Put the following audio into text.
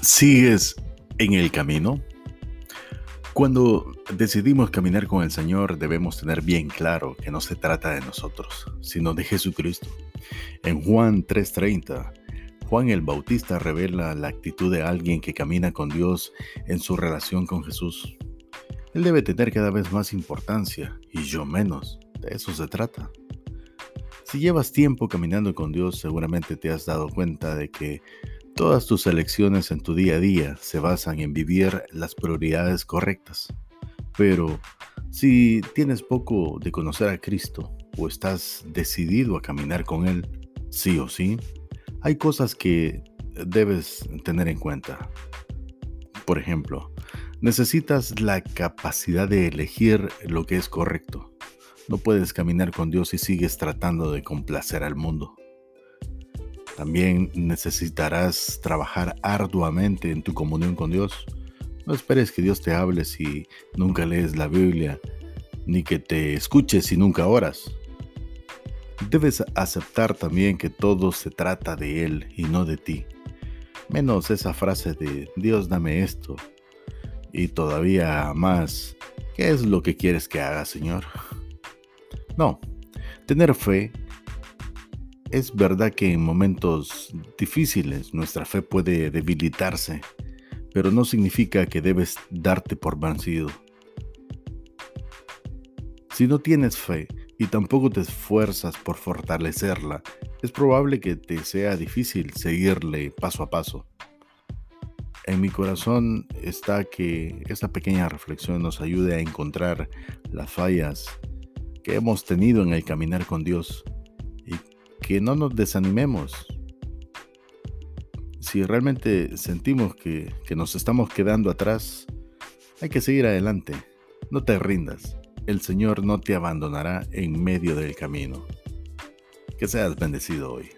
¿Sigues en el camino? Cuando decidimos caminar con el Señor debemos tener bien claro que no se trata de nosotros, sino de Jesucristo. En Juan 3:30, Juan el Bautista revela la actitud de alguien que camina con Dios en su relación con Jesús. Él debe tener cada vez más importancia y yo menos. De eso se trata. Si llevas tiempo caminando con Dios, seguramente te has dado cuenta de que Todas tus elecciones en tu día a día se basan en vivir las prioridades correctas. Pero si tienes poco de conocer a Cristo o estás decidido a caminar con Él, sí o sí, hay cosas que debes tener en cuenta. Por ejemplo, necesitas la capacidad de elegir lo que es correcto. No puedes caminar con Dios si sigues tratando de complacer al mundo. También necesitarás trabajar arduamente en tu comunión con Dios. No esperes que Dios te hable si nunca lees la Biblia, ni que te escuches si nunca oras. Debes aceptar también que todo se trata de Él y no de ti. Menos esa frase de Dios dame esto. Y todavía más, ¿qué es lo que quieres que haga, Señor? No, tener fe es verdad que en momentos difíciles nuestra fe puede debilitarse, pero no significa que debes darte por vencido. Si no tienes fe y tampoco te esfuerzas por fortalecerla, es probable que te sea difícil seguirle paso a paso. En mi corazón está que esta pequeña reflexión nos ayude a encontrar las fallas que hemos tenido en el caminar con Dios que no nos desanimemos. Si realmente sentimos que, que nos estamos quedando atrás, hay que seguir adelante. No te rindas. El Señor no te abandonará en medio del camino. Que seas bendecido hoy.